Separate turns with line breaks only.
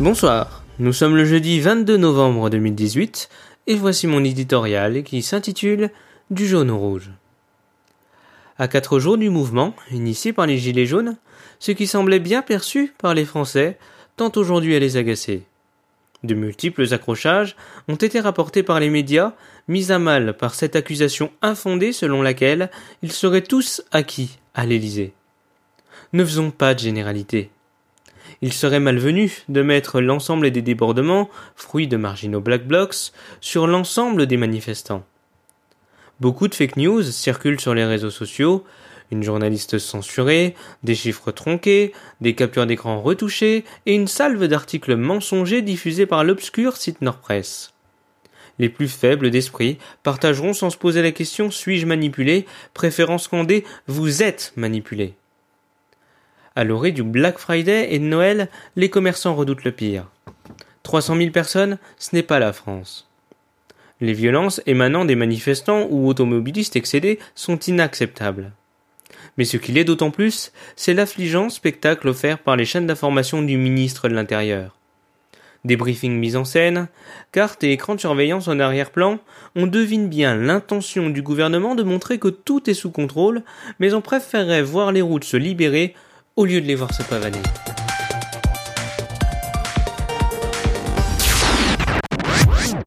Bonsoir, nous sommes le jeudi 22 novembre 2018 et voici mon éditorial qui s'intitule Du jaune au rouge. À quatre jours du mouvement, initié par les Gilets jaunes, ce qui semblait bien perçu par les Français tend aujourd'hui à les agacer. De multiples accrochages ont été rapportés par les médias, mis à mal par cette accusation infondée selon laquelle ils seraient tous acquis à l'Élysée. Ne faisons pas de généralité. Il serait malvenu de mettre l'ensemble des débordements, fruits de marginaux black blocs, sur l'ensemble des manifestants. Beaucoup de fake news circulent sur les réseaux sociaux, une journaliste censurée, des chiffres tronqués, des captures d'écran retouchées et une salve d'articles mensongers diffusés par l'obscur site Nordpress. Les plus faibles d'esprit partageront sans se poser la question suis-je manipulé, préférant scander vous êtes manipulé. À l'orée du Black Friday et de Noël, les commerçants redoutent le pire. 300 000 personnes, ce n'est pas la France. Les violences émanant des manifestants ou automobilistes excédés sont inacceptables. Mais ce qui l'est d'autant plus, c'est l'affligeant spectacle offert par les chaînes d'information du ministre de l'Intérieur. Des briefings mis en scène, cartes et écrans de surveillance en arrière-plan, on devine bien l'intention du gouvernement de montrer que tout est sous contrôle, mais on préférerait voir les routes se libérer au lieu de les voir se pavaner.